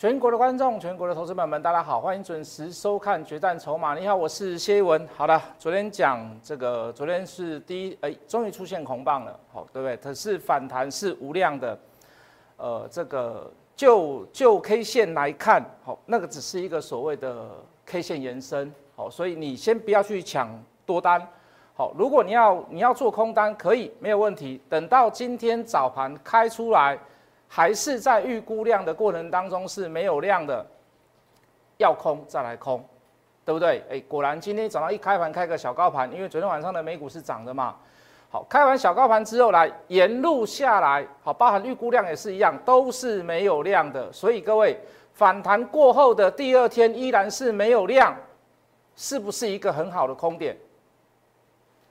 全国的观众，全国的投资朋友们，大家好，欢迎准时收看《决战筹码》。你好，我是谢一文。好的，昨天讲这个，昨天是第一，哎，终于出现红棒了，好，对不对？可是反弹是无量的，呃，这个就就 K 线来看，好，那个只是一个所谓的 K 线延伸，好，所以你先不要去抢多单，好，如果你要你要做空单，可以没有问题，等到今天早盘开出来。还是在预估量的过程当中是没有量的，要空再来空，对不对？哎，果然今天早上一开盘开个小高盘，因为昨天晚上的美股是涨的嘛。好，开完小高盘之后来沿路下来，好，包含预估量也是一样，都是没有量的。所以各位反弹过后的第二天依然是没有量，是不是一个很好的空点？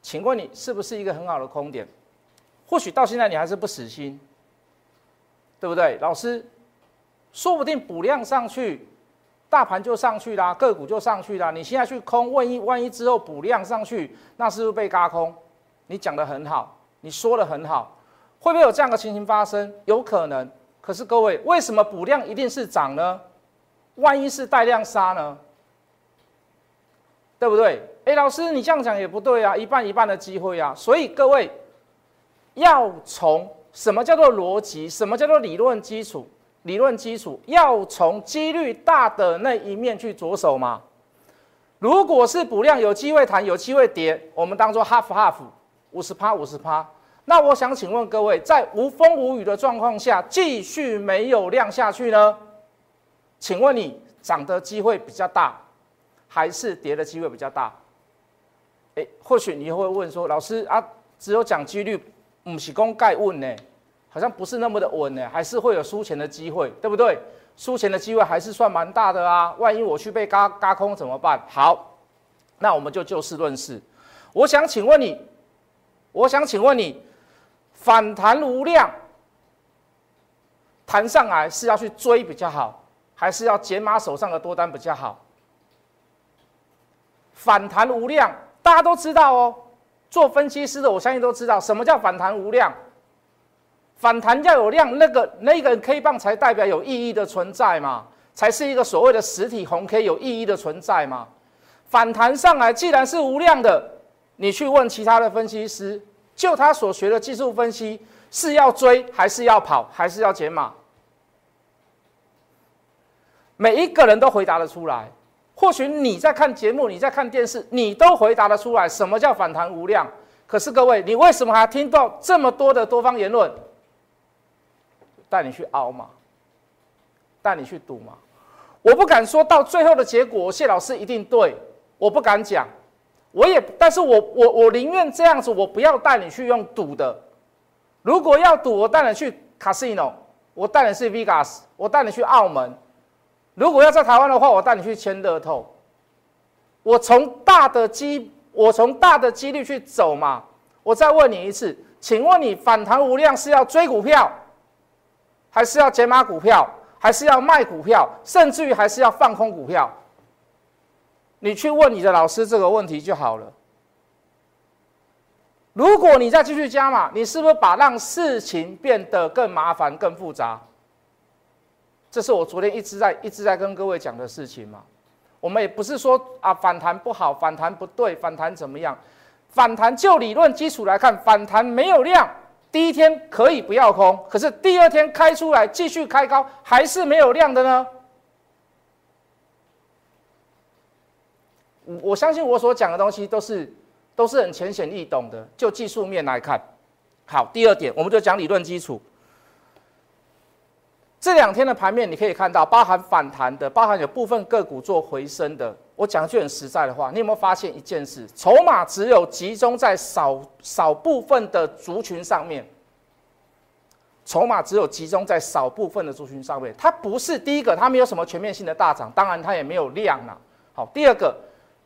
请问你是不是一个很好的空点？或许到现在你还是不死心。对不对，老师？说不定补量上去，大盘就上去啦，个股就上去啦。你现在去空，万一万一之后补量上去，那是不是被嘎空？你讲的很好，你说的很好，会不会有这样的情形发生？有可能。可是各位，为什么补量一定是涨呢？万一是带量杀呢？对不对？哎，老师，你这样讲也不对啊，一半一半的机会啊。所以各位要从。什么叫做逻辑？什么叫做理论基础？理论基础要从几率大的那一面去着手嘛。如果是补量有机会弹，有机会跌，我们当做 half half 五十趴五十趴。那我想请问各位，在无风无雨的状况下，继续没有量下去呢？请问你涨的机会比较大，还是跌的机会比较大？诶，或许你会问说，老师啊，只有讲几率。不是公盖稳呢，好像不是那么的稳呢，还是会有输钱的机会，对不对？输钱的机会还是算蛮大的啊。万一我去被嘎嘎空怎么办？好，那我们就就事论事。我想请问你，我想请问你，反弹无量，弹上来是要去追比较好，还是要减码手上的多单比较好？反弹无量，大家都知道哦。做分析师的，我相信都知道什么叫反弹无量。反弹要有量，那个那个 K 棒才代表有意义的存在嘛，才是一个所谓的实体红 K 有意义的存在嘛。反弹上来既然是无量的，你去问其他的分析师，就他所学的技术分析，是要追还是要跑，还是要解码？每一个人都回答得出来。或许你在看节目，你在看电视，你都回答得出来什么叫反弹无量。可是各位，你为什么还听到这么多的多方言论？带你去凹嘛，带你去赌嘛。我不敢说到最后的结果，谢老师一定对，我不敢讲。我也，但是我我我宁愿这样子，我不要带你去用赌的。如果要赌，我带你去 casino，我带你去 Vegas，我带你去澳门。如果要在台湾的话，我带你去签乐透。我从大的机，我从大的几率去走嘛。我再问你一次，请问你反弹无量是要追股票，还是要解码股票，还是要卖股票，甚至于还是要放空股票？你去问你的老师这个问题就好了。如果你再继续加码，你是不是把让事情变得更麻烦、更复杂？这是我昨天一直在一直在跟各位讲的事情嘛。我们也不是说啊反弹不好，反弹不对，反弹怎么样？反弹就理论基础来看，反弹没有量，第一天可以不要空，可是第二天开出来继续开高，还是没有量的呢。我相信我所讲的东西都是都是很浅显易懂的。就技术面来看，好，第二点我们就讲理论基础。这两天的盘面，你可以看到，包含反弹的，包含有部分个股做回升的。我讲句很实在的话，你有没有发现一件事？筹码只有集中在少少部分的族群上面。筹码只有集中在少部分的族群上面，它不是第一个，它没有什么全面性的大涨，当然它也没有量了。好，第二个，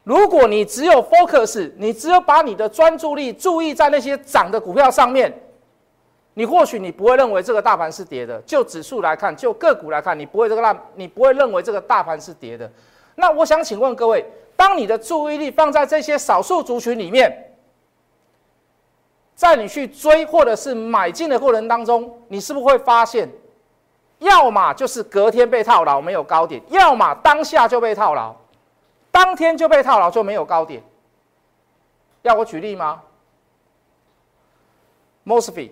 如果你只有 focus，你只有把你的专注力注意在那些涨的股票上面。你或许你不会认为这个大盘是跌的，就指数来看，就个股来看，你不会这个大，你不会认为这个大盘是跌的。那我想请问各位，当你的注意力放在这些少数族群里面，在你去追或者是买进的过程当中，你是不是会发现，要么就是隔天被套牢没有高点，要么当下就被套牢，当天就被套牢就没有高点。要我举例吗？Mosfet，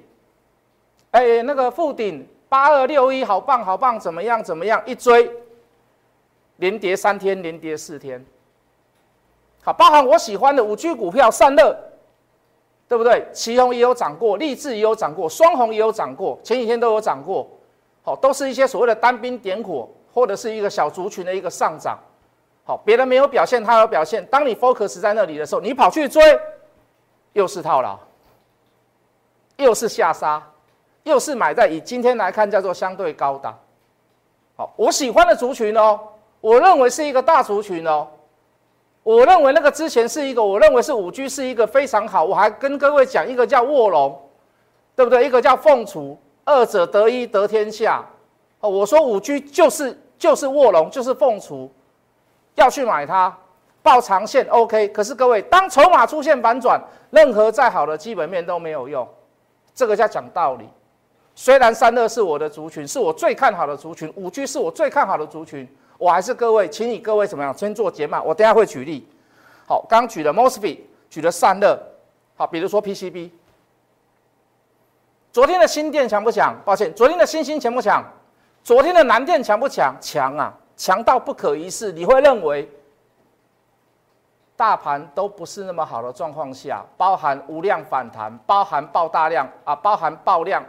哎，那个附顶八二六一，好棒好棒，怎么样怎么样？一追，连跌三天，连跌四天。好，包含我喜欢的五 G 股票散热，对不对？旗宏也有涨过，立志也有涨过，双红也有涨过，前几天都有涨过。好，都是一些所谓的单兵点火，或者是一个小族群的一个上涨。好，别人没有表现，他有表现。当你 focus 在那里的时候，你跑去追，又是套牢，又是下杀，又是买在以今天来看叫做相对高档。好，我喜欢的族群哦，我认为是一个大族群哦。我认为那个之前是一个，我认为是五 G 是一个非常好。我还跟各位讲一个叫卧龙，对不对？一个叫凤雏。二者得一得天下，哦，我说五 G 就是就是卧龙，就是凤雏，要去买它，报长线 OK。可是各位，当筹码出现反转，任何再好的基本面都没有用，这个叫讲道理。虽然三乐是我的族群，是我最看好的族群，五 G 是我最看好的族群，我还是各位，请你各位怎么样？先做解码，我等下会举例。好，刚举了 Mosfet，举了散热，好，比如说 PCB。昨天的新店强不强？抱歉，昨天的新兴强不强？昨天的南电强不强？强啊，强到不可一世。你会认为大盘都不是那么好的状况下，包含无量反弹，包含爆大量啊，包含爆量、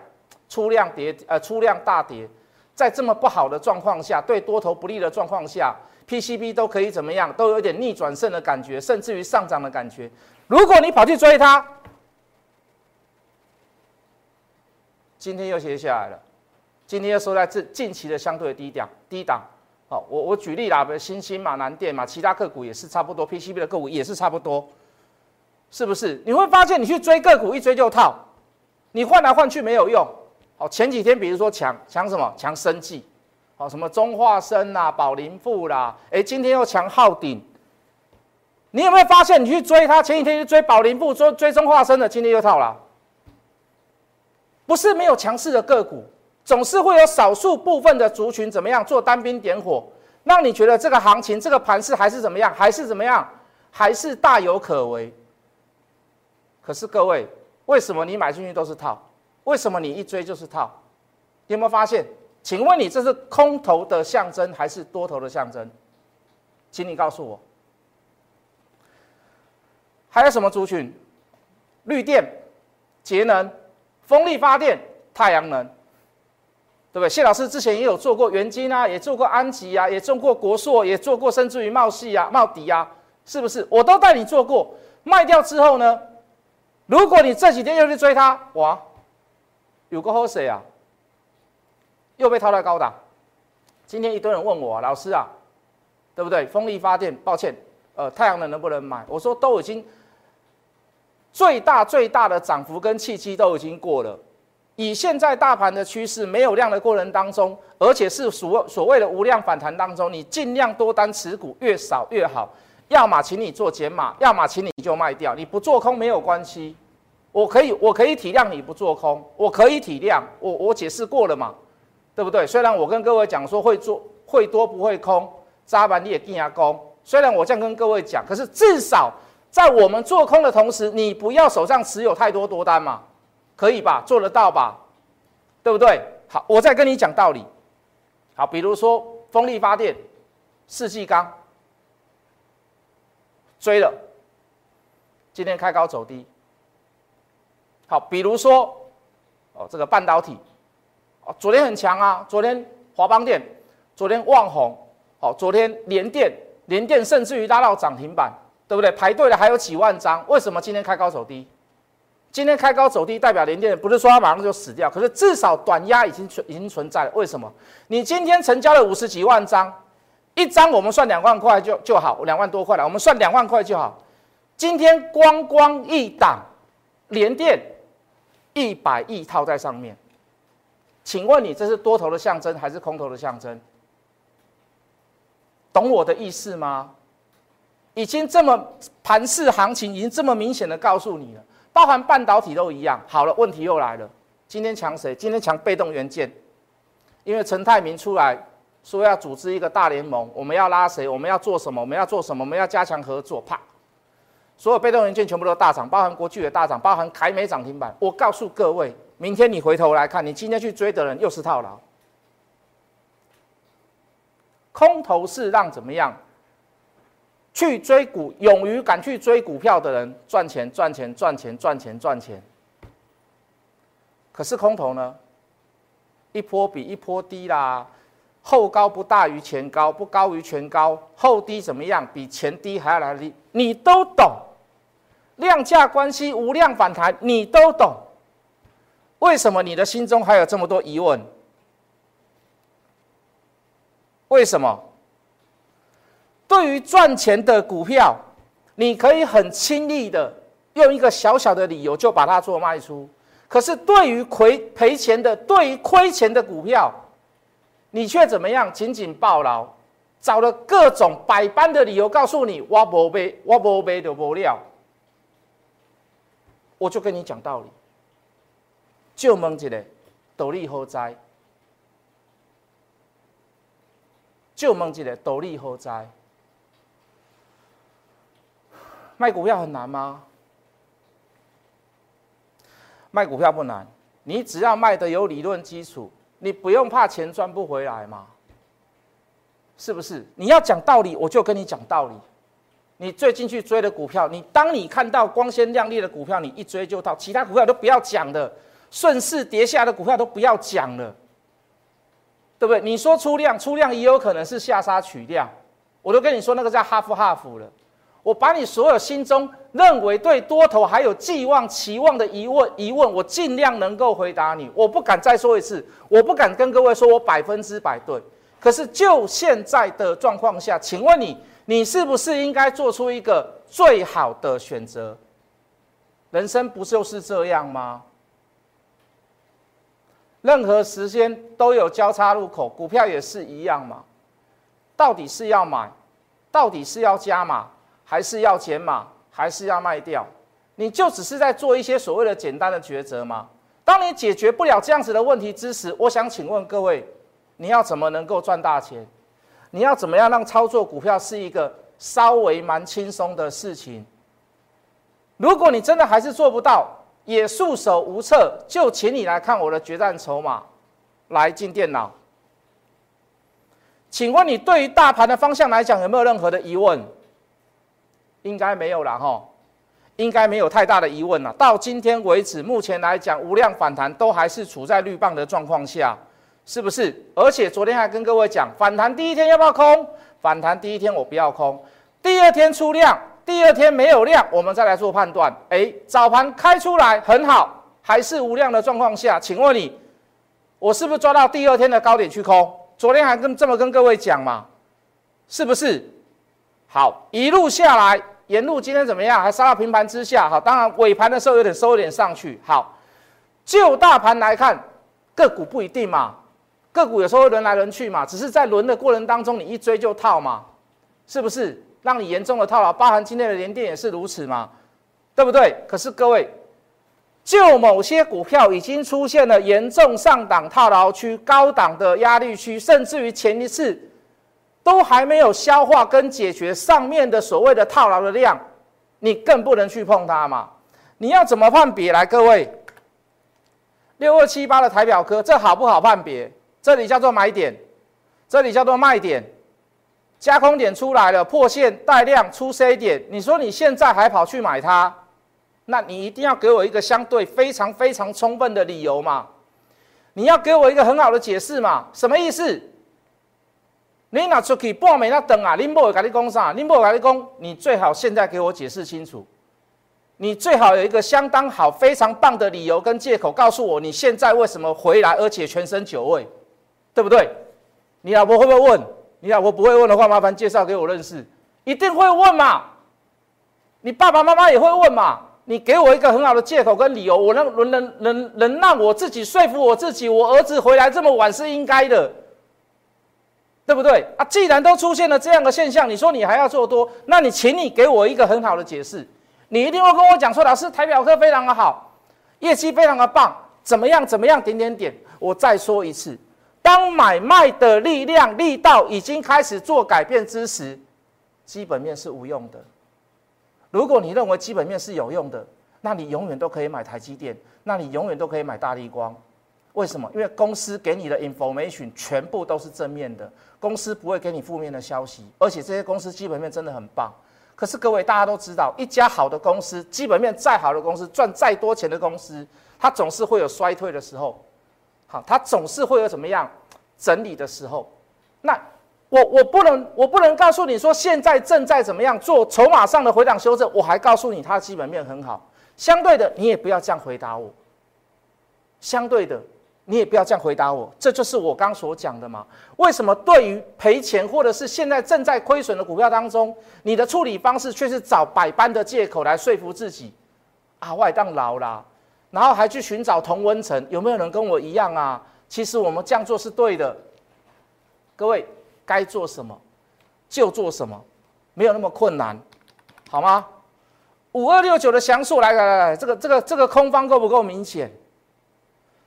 出量跌呃出量大跌，在这么不好的状况下，对多头不利的状况下，PCB 都可以怎么样？都有点逆转胜的感觉，甚至于上涨的感觉。如果你跑去追它，今天又跌下来了，今天又收在这近期的相对低档低档。好，我我举例啦，比如新兴嘛、南电嘛，其他个股也是差不多，PCB 的个股也是差不多，是不是？你会发现你去追个股一追就套，你换来换去没有用。哦，前几天比如说抢抢什么？抢生技，哦，什么中化生啦、宝林富啦，哎，今天又抢浩鼎。你有没有发现你去追它？前几天去追宝林富、追追中化生的，今天又套了。不是没有强势的个股，总是会有少数部分的族群怎么样做单兵点火，让你觉得这个行情、这个盘势还是怎么样，还是怎么样，还是大有可为。可是各位，为什么你买进去都是套？为什么你一追就是套？有没有发现？请问你这是空头的象征还是多头的象征？请你告诉我。还有什么族群？绿电、节能。风力发电、太阳能，对不对？谢老师之前也有做过元晶啊，也做过安吉啊，也做过国硕，也做过甚至于茂系啊、茂迪啊，是不是？我都带你做过。卖掉之后呢，如果你这几天又去追它，哇，有个好谁啊？又被套在高档。今天一堆人问我，老师啊，对不对？风力发电，抱歉，呃，太阳能能不能买？我说都已经。最大最大的涨幅跟契机都已经过了，以现在大盘的趋势，没有量的过程当中，而且是所所谓的无量反弹当中，你尽量多单持股越少越好。要么请你做减码，要么请你就卖掉。你不做空没有关系，我可以我可以体谅你不做空，我可以体谅。我我解释过了嘛，对不对？虽然我跟各位讲说会做会多不会空，扎板你也定下攻。虽然我这样跟各位讲，可是至少。在我们做空的同时，你不要手上持有太多多单嘛，可以吧？做得到吧？对不对？好，我再跟你讲道理。好，比如说风力发电、四季钢追了，今天开高走低。好，比如说哦，这个半导体哦，昨天很强啊，昨天华邦电，昨天旺宏，好，昨天联电，联电甚至于拉到涨停板。对不对？排队的还有几万张，为什么今天开高走低？今天开高走低代表连电不是说它马上就死掉，可是至少短压已经存已经存在了。为什么？你今天成交了五十几万张，一张我们算两万块就就好，两万多块了，我们算两万块就好。今天光光一档联电一百亿套在上面，请问你这是多头的象征还是空头的象征？懂我的意思吗？已经这么盘势行情已经这么明显的告诉你了，包含半导体都一样。好了，问题又来了，今天抢谁？今天抢被动元件，因为陈泰明出来说要组织一个大联盟，我们要拉谁？我们要做什么？我们要做什么？我们要加强合作。啪，所有被动元件全部都大涨，包含国巨的大涨，包含凯美涨停板。我告诉各位，明天你回头来看，你今天去追的人又是套牢。空头是让怎么样？去追股，勇于敢去追股票的人赚钱，赚钱，赚钱，赚钱，赚钱。可是空头呢？一波比一波低啦，后高不大于前高，不高于前高，后低怎么样？比前低还要来低，你都懂。量价关系，无量反弹，你都懂。为什么你的心中还有这么多疑问？为什么？对于赚钱的股票，你可以很轻易的用一个小小的理由就把它做卖出。可是对于亏赔钱的，对于亏钱的股票，你却怎么样？紧紧抱牢，找了各种百般的理由告诉你：我不背，我不背就不了。我就跟你讲道理，就问一个道理何在？就问一个道理何在？卖股票很难吗？卖股票不难，你只要卖的有理论基础，你不用怕钱赚不回来嘛？是不是？你要讲道理，我就跟你讲道理。你最近去追的股票，你当你看到光鲜亮丽的股票，你一追就到，其他股票都不要讲的，顺势跌下的股票都不要讲了，对不对？你说出量，出量也有可能是下杀取量，我都跟你说那个叫哈夫哈夫了。我把你所有心中认为对多头还有寄望、期望的疑问疑问，我尽量能够回答你。我不敢再说一次，我不敢跟各位说我百分之百对。可是就现在的状况下，请问你，你是不是应该做出一个最好的选择？人生不就是这样吗？任何时间都有交叉路口，股票也是一样嘛。到底是要买，到底是要加码？还是要减码，还是要卖掉？你就只是在做一些所谓的简单的抉择吗？当你解决不了这样子的问题之时，我想请问各位，你要怎么能够赚大钱？你要怎么样让操作股票是一个稍微蛮轻松的事情？如果你真的还是做不到，也束手无策，就请你来看我的决战筹码，来进电脑。请问你对于大盘的方向来讲，有没有任何的疑问？应该没有了哈，应该没有太大的疑问了。到今天为止，目前来讲，无量反弹都还是处在绿棒的状况下，是不是？而且昨天还跟各位讲，反弹第一天要不要空？反弹第一天我不要空，第二天出量，第二天没有量，我们再来做判断。哎，早盘开出来很好，还是无量的状况下，请问你，我是不是抓到第二天的高点去空？昨天还跟这么跟各位讲嘛，是不是？好，一路下来。沿路今天怎么样？还杀到平盘之下，好，当然尾盘的时候有点收一点上去。好，就大盘来看，个股不一定嘛，个股有时候会轮来轮去嘛，只是在轮的过程当中，你一追就套嘛，是不是？让你严重的套牢，包含今天的连电也是如此嘛，对不对？可是各位，就某些股票已经出现了严重上档套牢区、高档的压力区，甚至于前一次。都还没有消化跟解决上面的所谓的套牢的量，你更不能去碰它嘛？你要怎么判别？来，各位，六二七八的台表科，这好不好判别？这里叫做买点，这里叫做卖点，加空点出来了，破线带量出 C 点，你说你现在还跑去买它，那你一定要给我一个相对非常非常充分的理由嘛？你要给我一个很好的解释嘛？什么意思？你拿出去半暝那等啊，林波会跟你讲啥？林波会跟你讲，你最好现在给我解释清楚。你最好有一个相当好、非常棒的理由跟借口，告诉我你现在为什么回来，而且全身酒味，对不对？你老婆会不会问？你老婆不会问的话，麻烦介绍给我认识。一定会问嘛？你爸爸妈妈也会问嘛？你给我一个很好的借口跟理由，我能能能能能让我自己说服我自己，我儿子回来这么晚是应该的。对不对啊？既然都出现了这样的现象，你说你还要做多，那你请你给我一个很好的解释。你一定会跟我讲说，老师台表科非常的好，业绩非常的棒，怎么样怎么样点点点。我再说一次，当买卖的力量力道已经开始做改变之时，基本面是无用的。如果你认为基本面是有用的，那你永远都可以买台积电，那你永远都可以买大立光。为什么？因为公司给你的 information 全部都是正面的，公司不会给你负面的消息，而且这些公司基本面真的很棒。可是各位大家都知道，一家好的公司，基本面再好的公司，赚再多钱的公司，它总是会有衰退的时候。好，它总是会有怎么样整理的时候。那我我不能我不能告诉你说现在正在怎么样做筹码上的回档修正，我还告诉你它基本面很好。相对的，你也不要这样回答我。相对的。你也不要这样回答我，这就是我刚所讲的嘛？为什么对于赔钱或者是现在正在亏损的股票当中，你的处理方式却是找百般的借口来说服自己？啊，外当劳啦，然后还去寻找同温层，有没有人跟我一样啊？其实我们这样做是对的。各位该做什么就做什么，没有那么困难，好吗？五二六九的详述，来来来来，这个这个这个空方够不够明显？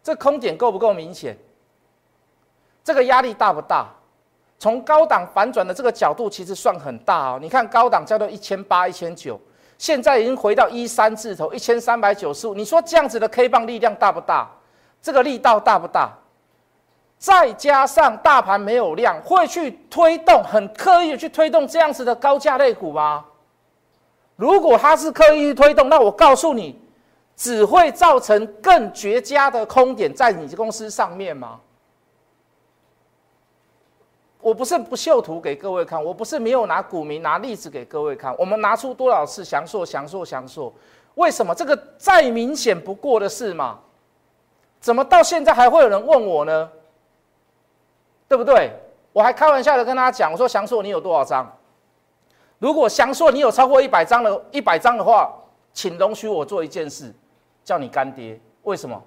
这空点够不够明显？这个压力大不大？从高档反转的这个角度，其实算很大哦。你看高档叫做一千八、一千九，现在已经回到一三字头，一千三百九十五。你说这样子的 K 棒力量大不大？这个力道大不大？再加上大盘没有量，会去推动，很刻意的去推动这样子的高价类股吗？如果它是刻意去推动，那我告诉你。只会造成更绝佳的空点在你公司上面吗？我不是不秀图给各位看，我不是没有拿股民拿例子给各位看。我们拿出多少次详述、详述、详述？为什么这个再明显不过的事嘛？怎么到现在还会有人问我呢？对不对？我还开玩笑的跟大家讲，我说详述你有多少张？如果详述你有超过一百张的一百张的话，请容许我做一件事。叫你干爹，为什么？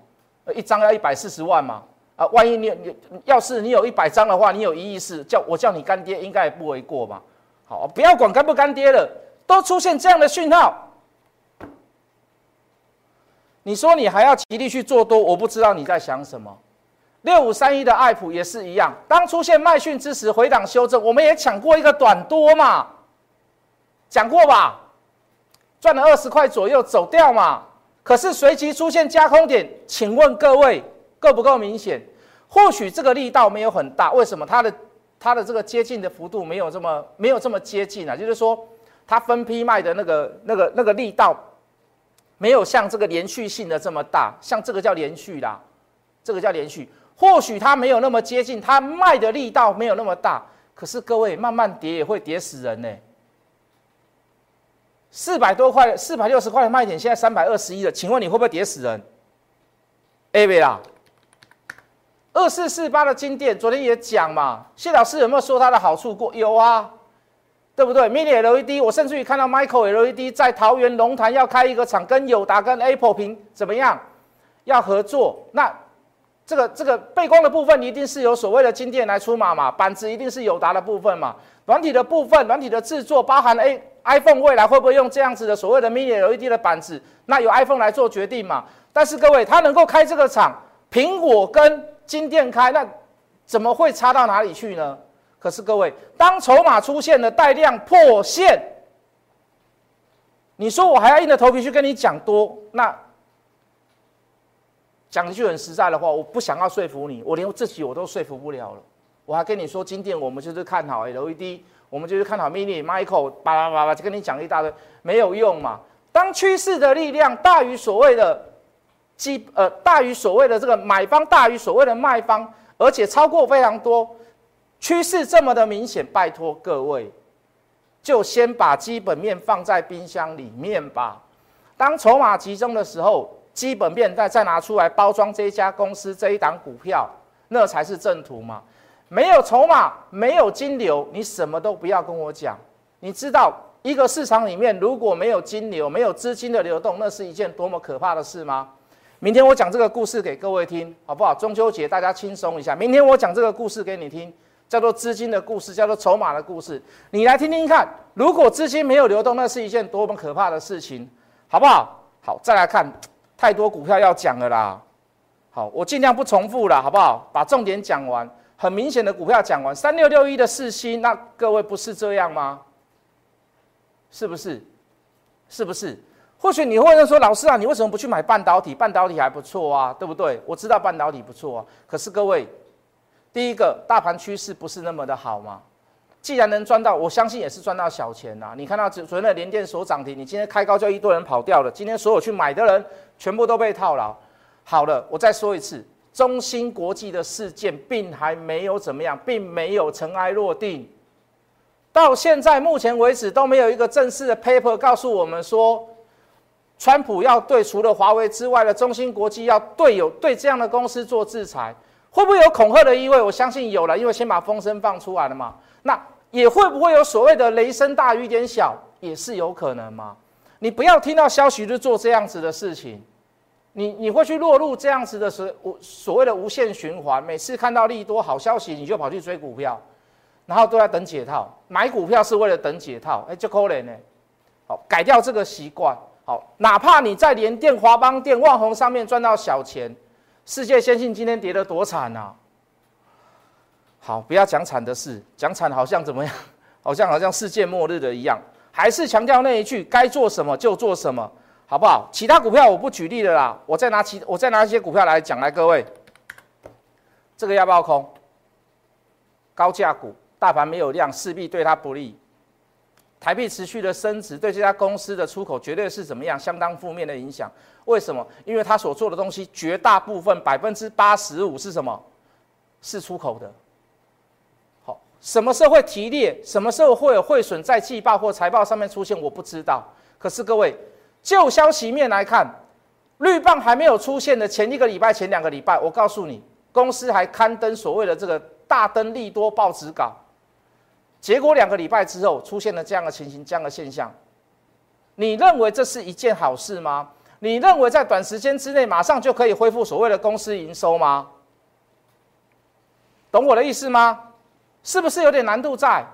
一张要一百四十万嘛？啊，万一你你要是你有一百张的话，你有一亿四，叫我叫你干爹，应该也不为过吧？好，不要管干不干爹了，都出现这样的讯号，你说你还要极力去做多，我不知道你在想什么。六五三一的爱普也是一样，当出现卖讯之时，回档修正，我们也抢过一个短多嘛，讲过吧？赚了二十块左右走掉嘛。可是随即出现加空点，请问各位够不够明显？或许这个力道没有很大，为什么它的它的这个接近的幅度没有这么没有这么接近啊？就是说它分批卖的那个那个那个力道没有像这个连续性的这么大，像这个叫连续啦，这个叫连续。或许它没有那么接近，它卖的力道没有那么大。可是各位慢慢跌也会跌死人呢。四百多块，四百六十块的卖点，现在三百二十一了，请问你会不会跌死人？A 位啦，二四四八的金店，昨天也讲嘛，谢老师有没有说它的好处过？有啊，对不对？Mini LED，我甚至于看到 Michael LED 在桃园龙潭要开一个厂，跟友达跟 Apple 屏怎么样？要合作？那这个这个背光的部分，一定是由所谓的金店来出马嘛？板子一定是友达的部分嘛？软体的部分，软体的制作包含 A。iPhone 未来会不会用这样子的所谓的 Mini LED 的板子？那由 iPhone 来做决定嘛？但是各位，它能够开这个厂，苹果跟金店开，那怎么会差到哪里去呢？可是各位，当筹码出现了带量破线，你说我还要硬着头皮去跟你讲多？那讲一句很实在的话，我不想要说服你，我连我自己我都说服不了了。我还跟你说，今天我们就是看好 LED。我们就是看好 mini Michael，巴拉巴拉就跟你讲一大堆，没有用嘛。当趋势的力量大于所谓的基呃大于所谓的这个买方大于所谓的卖方，而且超过非常多，趋势这么的明显，拜托各位，就先把基本面放在冰箱里面吧。当筹码集中的时候，基本面再再拿出来包装这一家公司这一档股票，那才是正途嘛。没有筹码，没有金流，你什么都不要跟我讲。你知道一个市场里面如果没有金流，没有资金的流动，那是一件多么可怕的事吗？明天我讲这个故事给各位听，好不好？中秋节大家轻松一下。明天我讲这个故事给你听，叫做资金的故事，叫做筹码的故事。你来听听看，如果资金没有流动，那是一件多么可怕的事情，好不好？好，再来看，太多股票要讲了啦。好，我尽量不重复了，好不好？把重点讲完。很明显的股票讲完，三六六一的四星，那各位不是这样吗？是不是？是不是？或许你会说，老师啊，你为什么不去买半导体？半导体还不错啊，对不对？我知道半导体不错啊，可是各位，第一个大盘趋势不是那么的好吗？既然能赚到，我相信也是赚到小钱呐。你看到昨昨天的连电所涨停，你今天开高就一堆人跑掉了。今天所有去买的人全部都被套牢。好了，我再说一次，中芯国际的事件并还没有怎么样，并没有尘埃落定。到现在目前为止都没有一个正式的 paper 告诉我们说，川普要对除了华为之外的中芯国际要对有对这样的公司做制裁，会不会有恐吓的意味？我相信有了，因为先把风声放出来了嘛。那也会不会有所谓的雷声大雨点小，也是有可能吗？你不要听到消息就做这样子的事情，你你会去落入这样子的所无所谓的无限循环。每次看到利多好消息，你就跑去追股票。然后都在等解套，买股票是为了等解套，哎，就可怜呢。好，改掉这个习惯。好，哪怕你在联电、华邦电、万宏上面赚到小钱，世界先进今天跌得多惨啊！好，不要讲惨的事，讲惨好像怎么样？好像好像世界末日的一样。还是强调那一句，该做什么就做什么，好不好？其他股票我不举例了啦，我再拿其我再拿一些股票来讲来，各位，这个要不要空？高价股。大盘没有量，势必对它不利。台币持续的升值，对这家公司的出口绝对是怎么样？相当负面的影响。为什么？因为它所做的东西，绝大部分百分之八十五是什么？是出口的。好，什么时候会提列？什么时候会有汇损在季报或财报上面出现？我不知道。可是各位，就消息面来看，绿棒还没有出现的前一个礼拜、前两个礼拜，我告诉你，公司还刊登所谓的这个大登利多报纸稿。结果两个礼拜之后出现了这样的情形，这样的现象，你认为这是一件好事吗？你认为在短时间之内马上就可以恢复所谓的公司营收吗？懂我的意思吗？是不是有点难度在？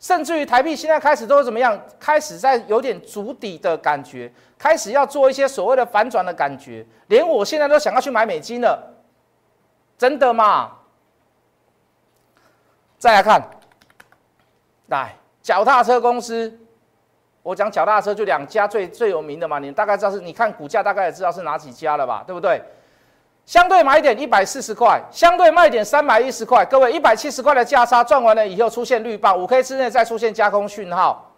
甚至于台币现在开始都怎么样？开始在有点足底的感觉，开始要做一些所谓的反转的感觉，连我现在都想要去买美金了，真的吗？再来看。来，脚踏车公司，我讲脚踏车就两家最最有名的嘛，你大概知道是，你看股价大概也知道是哪几家了吧，对不对？相对买点一百四十块，相对卖点三百一十块，各位一百七十块的价差赚完了以后出现绿棒，五 K 之内再出现加空讯号，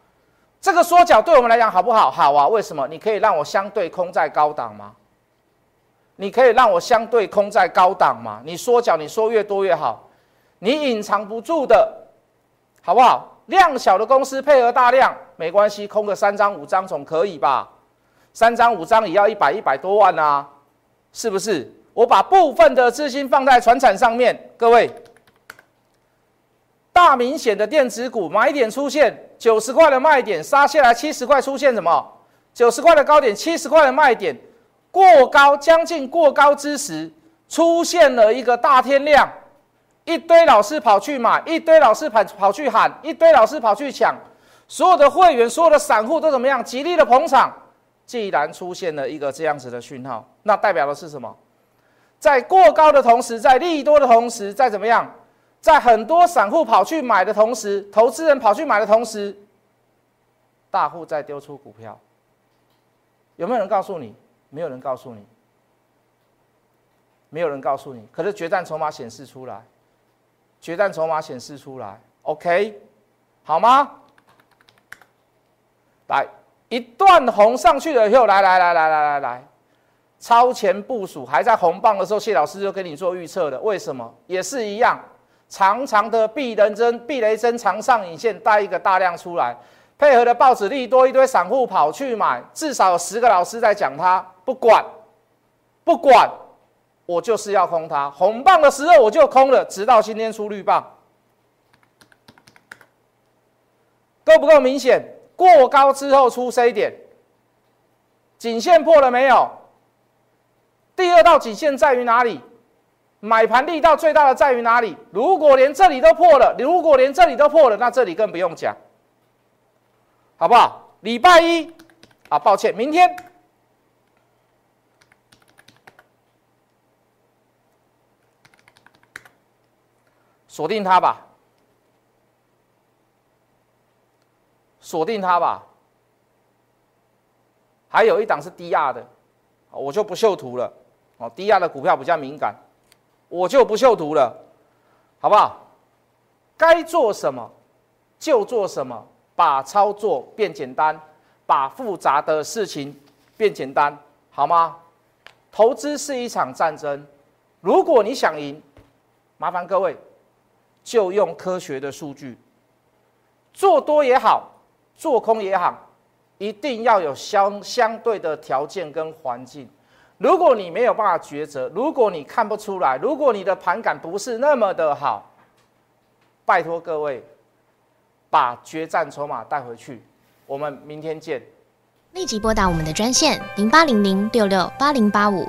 这个缩脚对我们来讲好不好？好啊，为什么？你可以让我相对空在高档吗？你可以让我相对空在高档吗？你缩脚，你说越多越好，你隐藏不住的，好不好？量小的公司配合大量没关系，空个三张五张总可以吧？三张五张也要一百一百多万啊，是不是？我把部分的资金放在船产上面，各位，大明显的电子股买点出现九十块的卖点，杀下来七十块出现什么？九十块的高点，七十块的卖点，过高将近过高之时，出现了一个大天量。一堆老师跑去买，一堆老师跑跑去喊，一堆老师跑去抢，所有的会员、所有的散户都怎么样？极力的捧场。既然出现了一个这样子的讯号，那代表的是什么？在过高的同时，在利多的同时，在怎么样？在很多散户跑去买的同时，投资人跑去买的同时，大户在丢出股票。有没有人告诉你？没有人告诉你。没有人告诉你。可是决战筹码显示出来。决战筹码显示出来，OK，好吗？来一段红上去了以后，来来来来来来来，超前部署还在红棒的时候，谢老师就跟你做预测的。为什么？也是一样，长长的避人针、避雷针长上影线带一个大量出来，配合的报纸利多，一堆散户跑去买，至少有十个老师在讲它，不管，不管。我就是要空它，红棒的时候我就空了，直到今天出绿棒，够不够明显？过高之后出 C 点，颈线破了没有？第二道颈线在于哪里？买盘力道最大的在于哪里？如果连这里都破了，如果连这里都破了，那这里更不用讲，好不好？礼拜一啊，抱歉，明天。锁定它吧，锁定它吧。还有一档是低压的，我就不秀图了。哦，低压的股票比较敏感，我就不秀图了，好不好？该做什么就做什么，把操作变简单，把复杂的事情变简单，好吗？投资是一场战争，如果你想赢，麻烦各位就用科学的数据，做多也好，做空也好，一定要有相相对的条件跟环境。如果你没有办法抉择，如果你看不出来，如果你的盘感不是那么的好，拜托各位把决战筹码带回去。我们明天见。立即拨打我们的专线零八零零六六八零八五